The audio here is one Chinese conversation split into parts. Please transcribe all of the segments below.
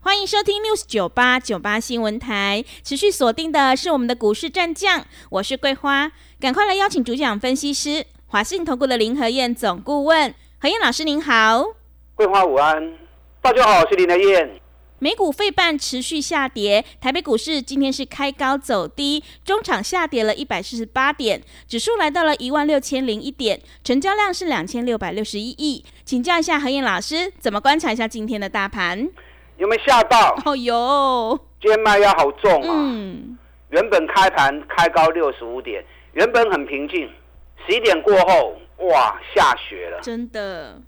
欢迎收听 News 九八九八新闻台，持续锁定的是我们的股市战将，我是桂花，赶快来邀请主讲分析师华信投顾的林和燕总顾问，何燕老师您好，桂花午安，大家好，我是林和燕。美股费半持续下跌，台北股市今天是开高走低，中场下跌了一百四十八点，指数来到了一万六千零一点，成交量是两千六百六十一亿，请教一下何燕老师，怎么观察一下今天的大盘？有没有吓到？哦有，今天卖压好重啊！嗯，原本开盘开高六十五点，原本很平静，十一点过后，哇，下雪了，真的，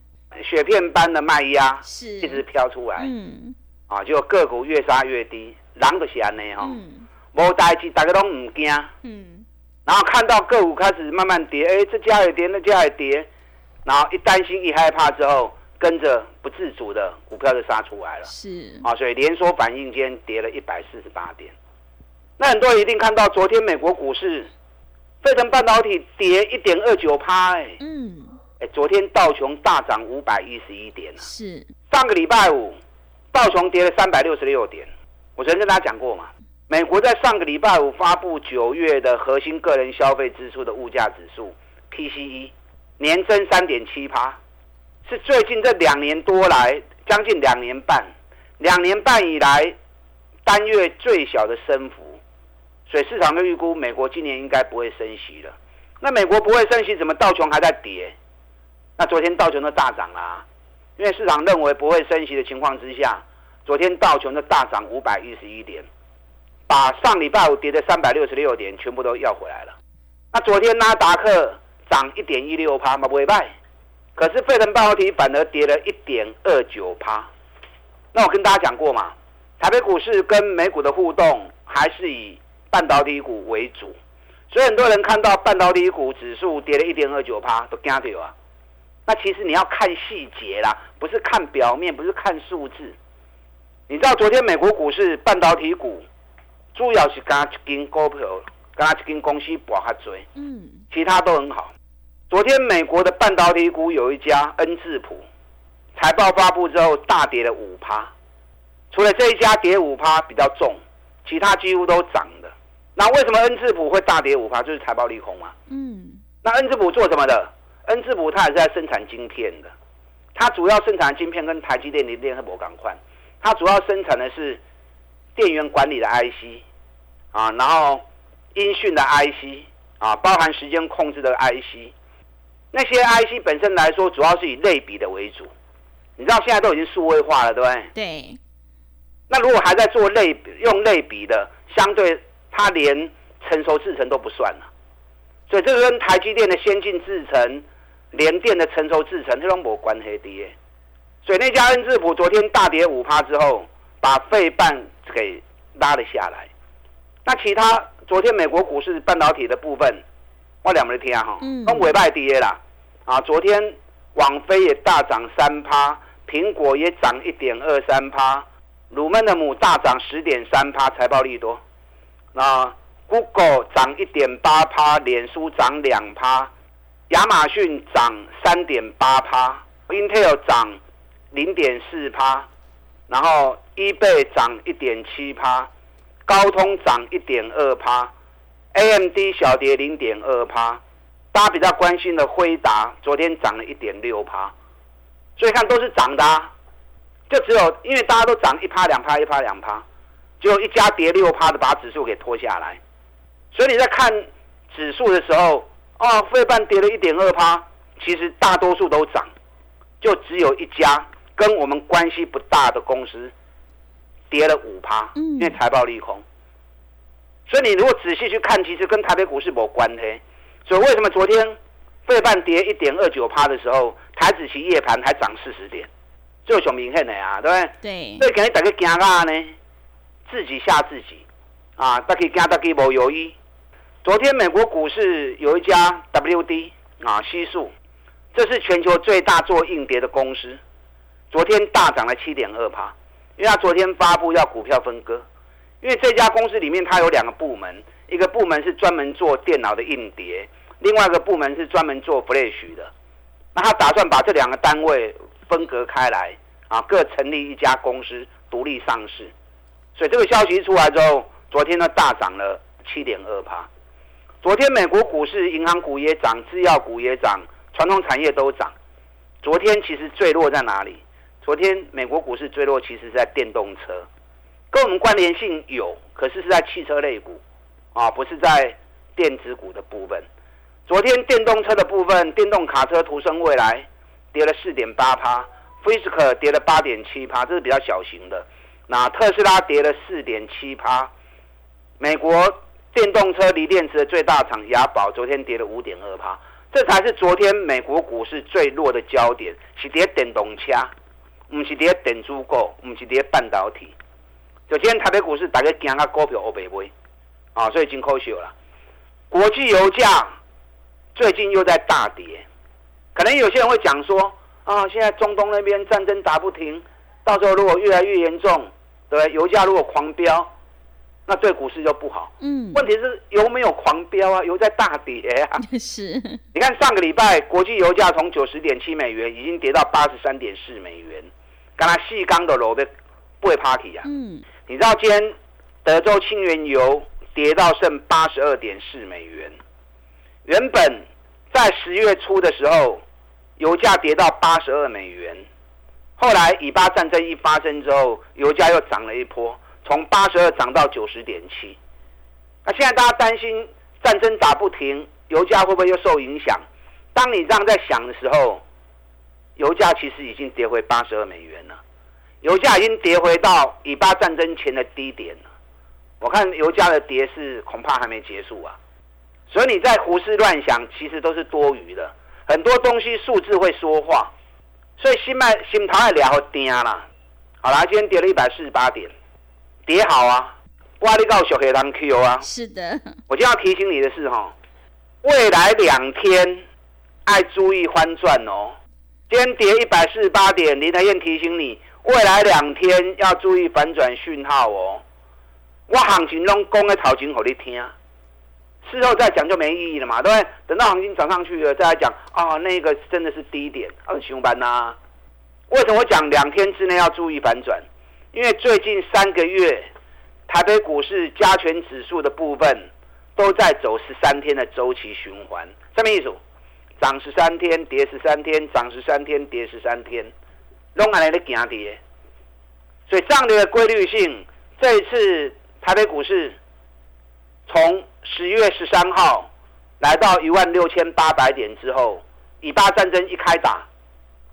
雪片般的卖压是。一直飘出来，嗯，啊，就个股越杀越低，人都是安尼哈，无代志，大家都唔惊，嗯，然后看到个股开始慢慢跌，哎，这家也跌，那家也跌，然后一担心一害怕之后。跟着不自主的股票就杀出来了，是啊，所以连锁反应间跌了一百四十八点。那很多人一定看到昨天美国股市，费城半导体跌一点二九趴，哎，嗯，哎，昨天道琼大涨五百一十一点是上个礼拜五道琼跌了三百六十六点。我曾经跟大家讲过嘛，美国在上个礼拜五发布九月的核心个人消费支出的物价指数 PCE 年增三点七趴。是最近这两年多来，将近两年半，两年半以来单月最小的升幅，所以市场的预估，美国今年应该不会升息了。那美国不会升息，怎么道琼还在跌？那昨天道琼都大涨啦，因为市场认为不会升息的情况之下，昨天道琼的大涨五百一十一点，把上礼拜五跌的三百六十六点全部都要回来了。那昨天纳达克涨一点一六趴嘛，不会败。可是费城半导体反而跌了一点二九趴，那我跟大家讲过嘛，台北股市跟美股的互动还是以半导体股为主，所以很多人看到半导体股指数跌了一点二九趴都惊掉啊。那其实你要看细节啦，不是看表面，不是看数字。你知道昨天美国股市半导体股主要是加一根股票，加一根公司博较多，嗯，其他都很好。昨天美国的半导体股有一家恩智浦，财报发布之后大跌了五趴，除了这一家跌五趴比较重，其他几乎都涨的。那为什么恩智浦会大跌五趴？就是财报利空嘛。嗯。那恩智浦做什么的？恩智浦它也是在生产晶片的，它主要生产晶片跟台积电的联合博港快，它主要生产的是电源管理的 IC 啊，然后音讯的 IC 啊，包含时间控制的 IC。那些 IC 本身来说，主要是以类比的为主。你知道现在都已经数位化了，对不对？对。那如果还在做类用类比的，相对它连成熟制程都不算了。所以这个跟台积电的先进制程、联电的成熟制程，这种没关系的。所以那家恩智浦昨天大跌五趴之后，把费半给拉了下来。那其他昨天美国股市半导体的部分。我两没听哈，跟尾拜跌啦，啊，昨天网飞也大涨三趴，苹果也涨一点二三趴，鲁曼的母大涨十点三趴，财报利多。那 Google 涨一点八趴，脸书涨两趴，亚马逊涨三点八趴，Intel 涨零点四趴，然后 eBay 涨一点七趴，高通涨一点二趴。A M D 小跌零点二趴，大家比较关心的辉达昨天涨了一点六趴，所以看都是涨的，啊。就只有因为大家都涨一趴两趴一趴两趴，只有一家跌六趴的把指数给拖下来，所以你在看指数的时候，哦，费半跌了一点二趴，其实大多数都涨，就只有一家跟我们关系不大的公司跌了五趴，因为财报利空。所以你如果仔细去看，其实跟台北股市没关系。所以为什么昨天费半跌一点二九趴的时候，台子期夜盘还涨四十点，就很明显的啊，对不对？对。所以肯定大家惊啊呢，自己吓自己啊，大家惊大家无犹豫。昨天美国股市有一家 WD 啊，西数，这是全球最大做硬碟的公司，昨天大涨了七点二趴，因为它昨天发布要股票分割，因为这家公司里面它有两个部门，一个部门是专门做电脑的硬碟，另外一个部门是专门做 Flash 的，那他打算把这两个单位分隔开来，啊，各成立一家公司独立上市，所以这个消息一出来之后，昨天呢大涨了七点二趴。昨天美国股市，银行股也涨，制药股也涨，传统产业都涨。昨天其实坠落在哪里？昨天美国股市坠落，其实是在电动车，跟我们关联性有，可是是在汽车类股，啊，不是在电子股的部分。昨天电动车的部分，电动卡车途生未来跌了四点八趴 f i s k 跌了八点七趴，这是比较小型的。那特斯拉跌了四点七趴，美国。电动车锂电池的最大厂雅宝昨天跌了五点二趴，这才是昨天美国股市最弱的焦点，是跌电动车，不是跌电子股，不是跌半导体。就今天台北股市大家惊啊，股票欧北买，啊，所以已经可惜了。国际油价最近又在大跌，可能有些人会讲说，啊，现在中东那边战争打不停，到时候如果越来越严重，对油价如果狂飙。那对股市就不好。嗯，问题是油没有狂飙啊，油在大跌啊。是。你看上个礼拜国际油价从九十点七美元已经跌到八十三点四美元，刚才细钢的楼被不会 party 啊。嗯。你知道今天德州清原油跌到剩八十二点四美元，原本在十月初的时候油价跌到八十二美元，后来以巴战争一发生之后，油价又涨了一波。从八十二涨到九十点七，那现在大家担心战争打不停，油价会不会又受影响？当你这样在想的时候，油价其实已经跌回八十二美元了，油价已经跌回到以巴战争前的低点了。我看油价的跌势恐怕还没结束啊，所以你在胡思乱想，其实都是多余的。很多东西数字会说话，所以心脉心头也聊跌啦。好啦，今天跌了一百四十八点。跌好啊！哇，你告小黑狼 Q 啊！是的，我就要提醒你的是哈，未来两天爱注意翻转哦。今天跌一百四十八点，林台燕提醒你，未来两天要注意反转讯号哦。我行情中讲的头前给你听，事后再讲就没意义了嘛，对不对？等到行情涨上去了再来讲啊，那个真的是低点，啊，熊班呐。为什么我讲两天之内要注意反转？因为最近三个月，台北股市加权指数的部分都在走十三天的周期循环，什么意思？涨十三天，跌十三天，涨十三天，跌十三天，拢安尼咧行跌。所以这样的规律性，这一次台北股市从十月十三号来到一万六千八百点之后，以巴战争一开打，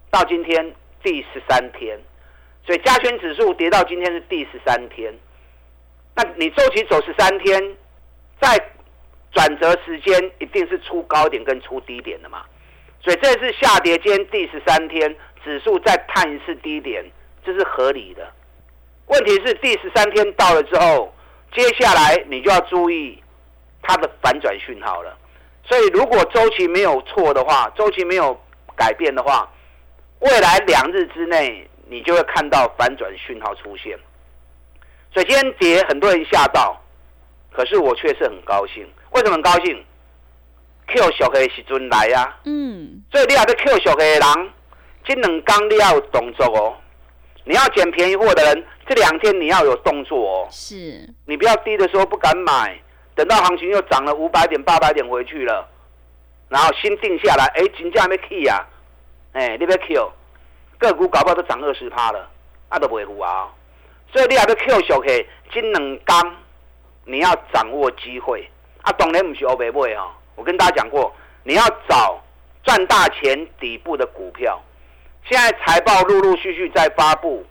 到今天第十三天。所以加权指数跌到今天是第十三天，那你周期走十三天，在转折时间一定是出高点跟出低点的嘛？所以这是下跌间第十三天，指数再探一次低点，这是合理的。问题是第十三天到了之后，接下来你就要注意它的反转讯号了。所以如果周期没有错的话，周期没有改变的话，未来两日之内。你就会看到反转讯号出现，所以今天跌很多人吓到，可是我却是很高兴。为什么很高兴？Q 小黑时阵来啊，嗯，所以你要在 Q 小黑的人，这两天你要有动作哦。你要捡便宜货的人，这两天你要有动作哦。是，你不要低的时候不敢买，等到行情又涨了五百点、八百点回去了，然后心定下来，哎，金价没 K 啊，哎，你别 Q。个股搞不好都涨二十趴了，啊都不会糊啊！所以你也要 Q 小 K 金能刚，你要掌握机会啊！当然不是欧白买啊！我跟大家讲过，你要找赚大钱底部的股票。现在财报陆陆续续在发布，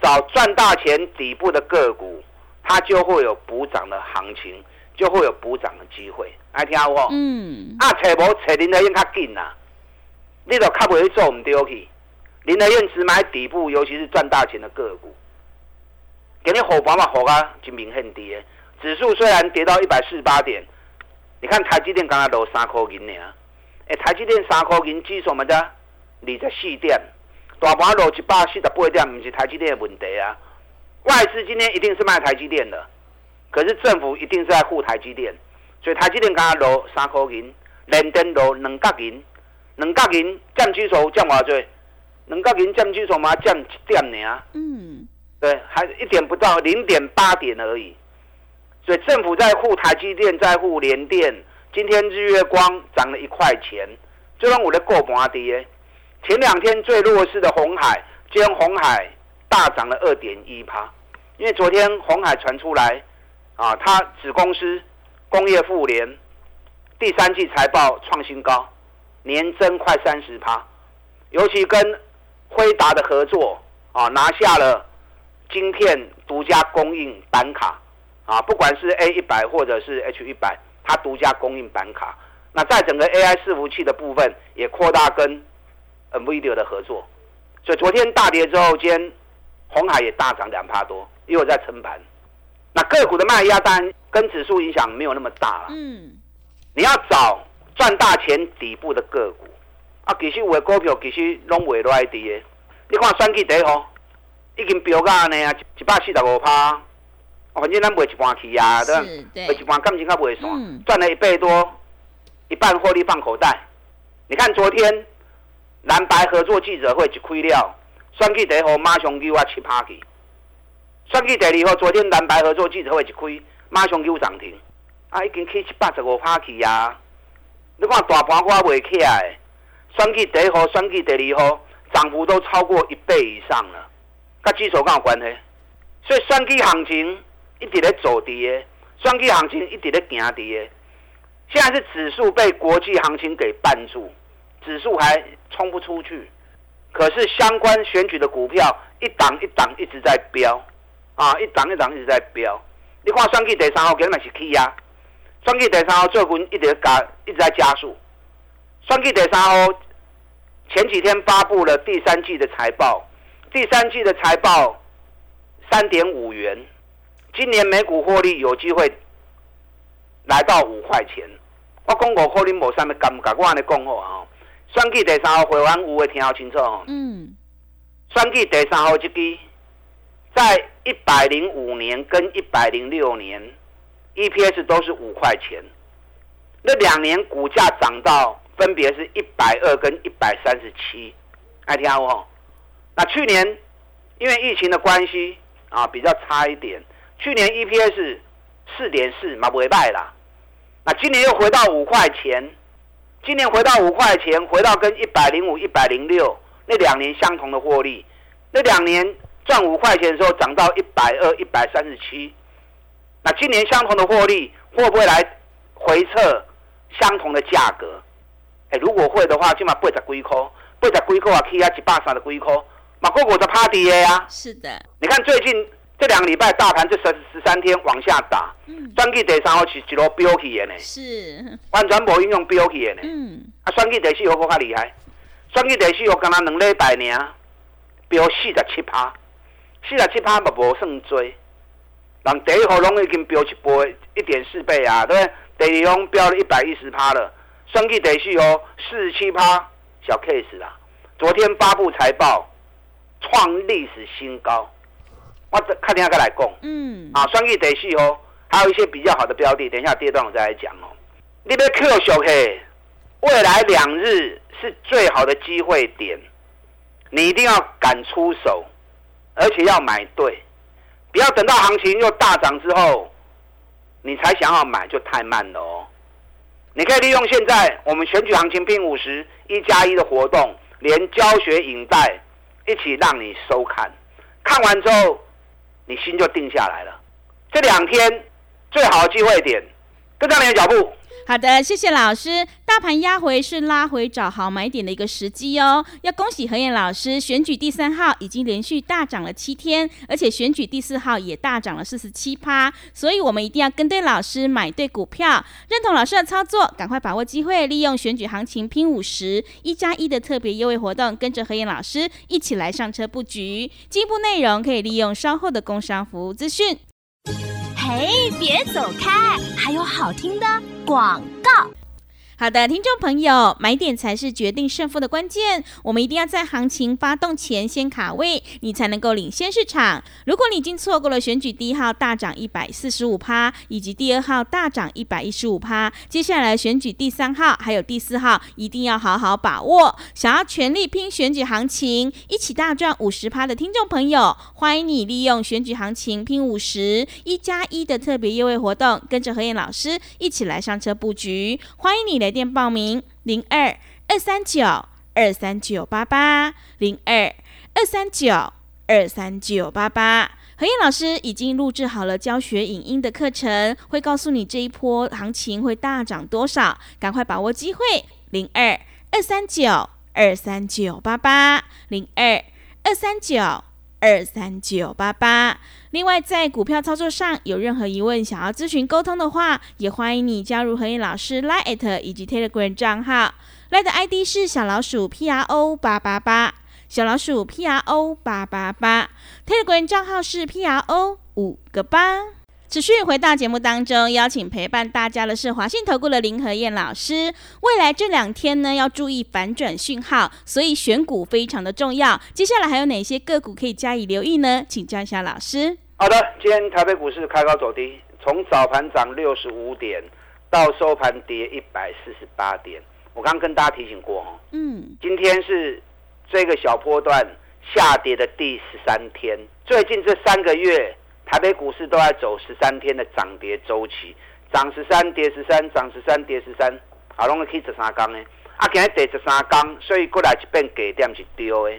找赚大钱底部的个股，它就会有补涨的行情，就会有补涨的机会。爱听我？嗯。啊，找无找林德燕较紧呐，你都较不会做唔丢去。林德燕只买底部，尤其是赚大钱的个股。给你火房嘛，火啊，就明显跌。指数虽然跌到一百四十八点，你看台积电刚刚落三块银呢，哎，台积电三块银指数嘛的二十四点，大盘落一百四十八点，不是台积电的问题啊。外资今天一定是卖台积电的，可是政府一定是在护台积电，所以台积电刚刚落三块银，连登落两角银，两角银占指数占偌济？两角银占指数嘛占一点呢？嗯，对，还一点不到，零点八点而已。所以政府在护台积电，在护联电。今天日月光涨了一块钱，就让我的过盘跌。前两天最弱势的红海，今天红海大涨了二点一趴。因为昨天红海传出来，啊，它子公司工业富联第三季财报创新高，年增快三十趴。尤其跟辉达的合作，啊，拿下了晶片独家供应板卡。啊，不管是 A 一百或者是 H 一百，它独家供应板卡。那在整个 AI 伺服器的部分，也扩大跟 NVIDIA 的合作。所以昨天大跌之后，今天红海也大涨两帕多，因为在撑盘。那个股的卖压单跟指数影响没有那么大了。嗯，你要找赚大钱底部的个股啊，其实有的股票其实拢未来跌。你看选举第一号已经飙到安尼啊，一百四十五趴。反正咱卖一半去啊，对吧？卖一半感情较袂算，赚了一倍多，一半获利放口袋。你看昨天蓝白合作记者会一开了，选举第一号马上给我七趴去。选举第二号，昨天蓝白合作记者会一开，马上给我涨停，啊，已经去七八十五趴去啊！你看大盘我袂起来，选举第一号、选举第二号，涨幅都超过一倍以上了，跟指数有关系。所以选举行情。一直在走跌，双基行情一直在行跌。现在是指数被国际行情给绊住，指数还冲不出去。可是相关选举的股票一档一档一直在飙，啊，一档一档一直在飙。你看双基第三号给你们是 K 呀，双基第三号最近一直加一直在加速。双基第三号前几天发布了第三季的财报，第三季的财报三点五元。今年每股获利有机会来到五块钱。我讲过可能无啥物感觉，我安尼讲好啊。选举第三号会员有会听好清楚哦。嗯。选举第三号这支，在一百零五年跟一百零六年，EPS 都是五块钱。那两年股价涨到分别是一百二跟一百三十七，爱听好哦。那去年因为疫情的关系啊，比较差一点。去年 EPS 四点四嘛不会败啦，那今年又回到五块钱，今年回到五块钱，回到跟一百零五、一百零六那两年相同的获利，那两年赚五块钱的时候涨到一百二、一百三十七，那今年相同的获利会不会来回测相同的价格？哎，如果会的话，起码八十几块，八十几块啊，起啊一百三十几块，嘛个个都趴跌呀。是的，你看最近。这两个礼拜大盘这十十三天往下打，双季第三号是一路飙起的呢，是完全无应用飙起的呢。嗯，啊，双季第四号更加厉害，双季第四号刚刚两礼拜呢，飙四十七趴，四十七趴嘛无算多，人第一号拢已经飙一倍，一点四倍啊，对不对？第二号飙了一百一十趴了，双季第四号四十七趴，小 case 啦。昨天发布财报，创历史新高。我看天下再来讲，嗯，啊，双亿第四哦，还有一些比较好的标的，等一下第二段我再来讲哦。你别 Q 小黑，未来两日是最好的机会点，你一定要敢出手，而且要买对，不要等到行情又大涨之后，你才想要买就太慢了哦。你可以利用现在我们选举行情拼五十一加一的活动，连教学影带一起让你收看，看完之后。你心就定下来了。这两天最好的机会点，跟上你的脚步。好的，谢谢老师。大盘压回是拉回找好买点的一个时机哦。要恭喜何燕老师，选举第三号已经连续大涨了七天，而且选举第四号也大涨了四十七趴。所以我们一定要跟对老师，买对股票，认同老师的操作，赶快把握机会，利用选举行情拼五十一加一的特别优惠活动，跟着何燕老师一起来上车布局。进一步内容可以利用稍后的工商服务资讯。嘿，别走开，还有好听的广告。好的，听众朋友，买点才是决定胜负的关键。我们一定要在行情发动前先卡位，你才能够领先市场。如果你已经错过了选举第一号大涨一百四十五趴，以及第二号大涨一百一十五趴，接下来选举第三号还有第四号，一定要好好把握。想要全力拼选举行情，一起大赚五十趴的听众朋友，欢迎你利用选举行情拼五十一加一的特别优惠活动，跟着何燕老师一起来上车布局。欢迎你。来电报名零二二三九二三九八八零二二三九二三九八八。何燕老师已经录制好了教学影音的课程，会告诉你这一波行情会大涨多少，赶快把握机会零二二三九二三九八八零二二三九。二三九八八。另外，在股票操作上有任何疑问，想要咨询沟通的话，也欢迎你加入何燕老师 Line 以及 Telegram 账号。Line 的 ID 是小老鼠 P R O 八八八，小老鼠 P R O 八八八。Telegram 账号是 P R O 五个八。持续回到节目当中，邀请陪伴大家的是华信投顾的林和燕老师。未来这两天呢，要注意反转讯号，所以选股非常的重要。接下来还有哪些个股可以加以留意呢？请教一下老师。好的，今天台北股市开高走低，从早盘涨六十五点到收盘跌一百四十八点。我刚刚跟大家提醒过哦，嗯，今天是这个小波段下跌的第十三天，最近这三个月。台北股市都在走十三天的涨跌周期，涨十三跌十三，涨十三跌十三，啊，拢可以十三缸呢。啊，今日跌十三缸，所以过来一遍给点是丢的。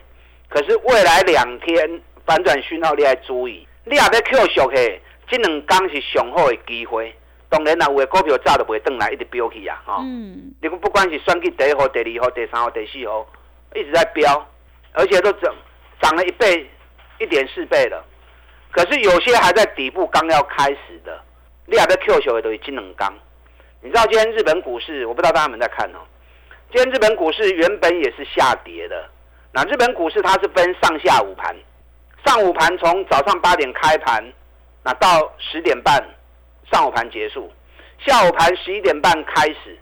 可是未来两天反转讯号，你要注意，你也要 Q 熟嘿，这两天是上好的机会。当然啦，有的股票早就不会转来，一直飙起啊，哈。嗯。你不管是选去第一号、第二号、第三号、第四号，一直在飙，而且都涨涨了一倍、一点四倍了。可是有些还在底部刚要开始的，你还在 Q 球的都是金能钢。你知道今天日本股市，我不知道大家有没有在看哦。今天日本股市原本也是下跌的。那日本股市它是分上下午盘，上午盘从早上八点开盘，那到十点半上午盘结束，下午盘十一点半开始，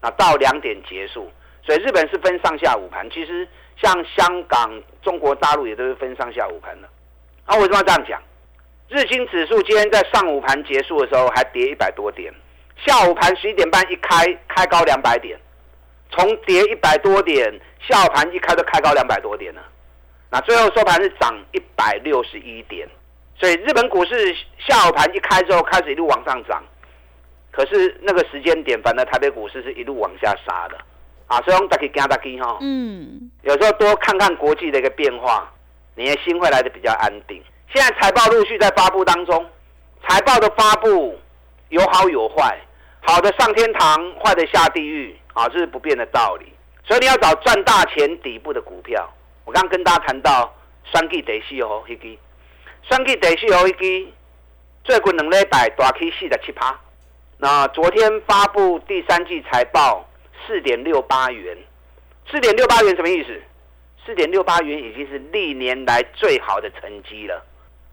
那到两点结束。所以日本是分上下午盘。其实像香港、中国大陆也都是分上下午盘的。啊，为什么要这样讲？日经指数今天在上午盘结束的时候还跌一百多点，下午盘十一点半一开开高两百点，从跌一百多点，下午盘一开就开高两百多点了。那最后收盘是涨一百六十一点，所以日本股市下午盘一开之后开始一路往上涨，可是那个时间点，反正台北股市是一路往下杀的啊。所以我们大家加大机哈，嗯，有时候多看看国际的一个变化。你的心会来的比较安定。现在财报陆续在发布当中，财报的发布有好有坏，好的上天堂，坏的下地狱啊，这是不变的道理。所以你要找赚大钱底部的股票。我刚刚跟大家谈到双 G 得西哦，一支双 G 得西哦，一支最近两礼拜大 K 四十七趴。那昨天发布第三季财报四点六八元，四点六八元什么意思？四点六八元已经是历年来最好的成绩了。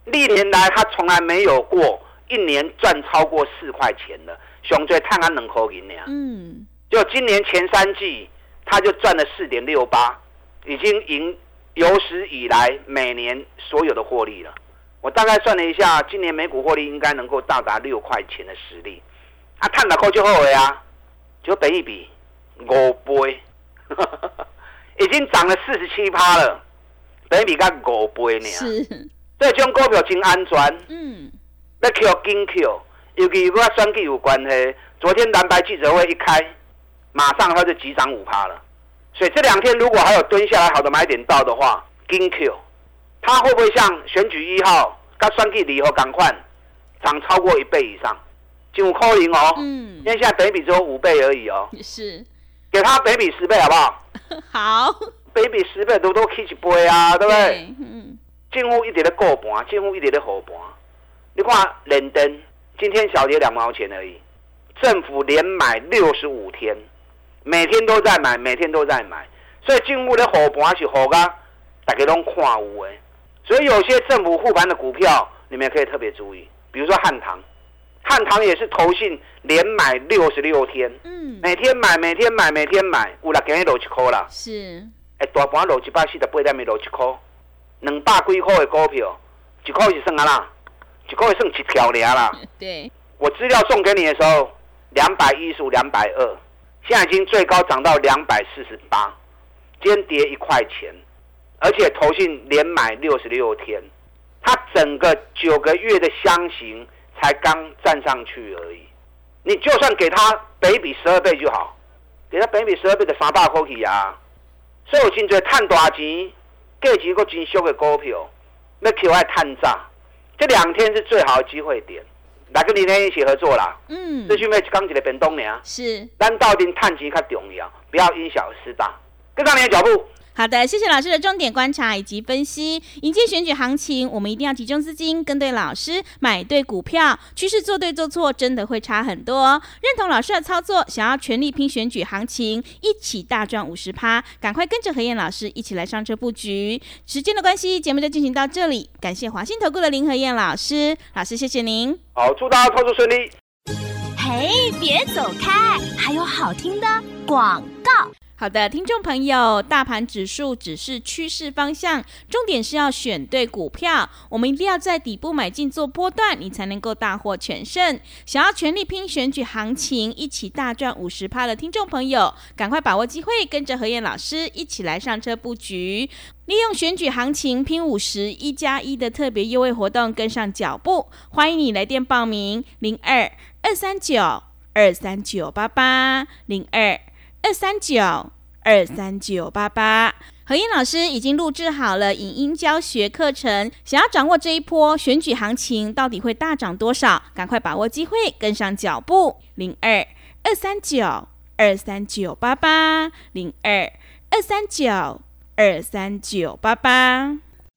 历年来，他从来没有过一年赚超过四块钱的。熊最探安能口赢呀。嗯。就今年前三季，他就赚了四点六八，已经赢有史以来每年所有的获利了。我大概算了一下，今年每股获利应该能够到达六块钱的实力。啊，探哪口就后悔啊，就等一笔五倍。已经涨了四十七趴了，等于比较五倍呢。是，这种股票真安全。嗯，要 Q 金 Q，尤其如果选举有关系，昨天蓝白记者会一开，马上它就急涨五趴了。所以这两天如果还有蹲下来好的买点到的话，金 Q，它会不会像选举一号跟选举以后赶快涨超过一倍以上？就五扣零哦。嗯，因为现在等比只有五倍而已哦。是。给他北比十倍好不好？好，北比十倍都都起一倍啊，对不对？嗯。近乎一点的过盘，政府一点的后盘。你看，连登今天小跌两毛钱而已，政府连买六十五天，每天都在买，每天都在买，所以政府的后盘是好噶，大家拢看有诶。所以有些政府护盘的股票，你们也可以特别注意，比如说汉唐，汉唐也是投信连买六十六天，嗯，每天买，每天买，每天买，有啦，今日落一块啦。是，哎，大盘落一百四十八点，咪落一块，两百几块的股票，一块是算啊啦，一块算一条俩啦。对，我资料送给你的时候，两百一十五、两百二，现在已经最高涨到两百四十八，今天跌一块钱，而且投信连买六十六天，它整个九个月的箱型才刚站上去而已。你就算给他北比十二倍就好，给他北比十二倍的三百块去啊！所以有真侪赚大钱，价钱个真俗的股票，要求爱探炸，这两天是最好的机会点。来跟你天一起合作啦，嗯，这是因为刚一个变动呢，是。咱到底探钱较重要，不要因小失大，跟上你的脚步。好的，谢谢老师的重点观察以及分析。迎接选举行情，我们一定要集中资金，跟对老师，买对股票。趋势做对做错，真的会差很多哦。认同老师的操作，想要全力拼选举行情，一起大赚五十趴，赶快跟着何燕老师一起来上车布局。时间的关系，节目就进行到这里。感谢华信投顾的林何燕老师，老师谢谢您。好，祝大家操作顺利。嘿，别走开，还有好听的广告。好的，听众朋友，大盘指数只是趋势方向，重点是要选对股票。我们一定要在底部买进做波段，你才能够大获全胜。想要全力拼选举行情，一起大赚五十趴的听众朋友，赶快把握机会，跟着何燕老师一起来上车布局，利用选举行情拼五十一加一的特别优惠活动，跟上脚步。欢迎你来电报名：零二二三九二三九八八零二。二三九二三九八八，何燕老师已经录制好了影音教学课程。想要掌握这一波选举行情到底会大涨多少，赶快把握机会，跟上脚步。零二二三九二三九八八，零二二三九二三九八八。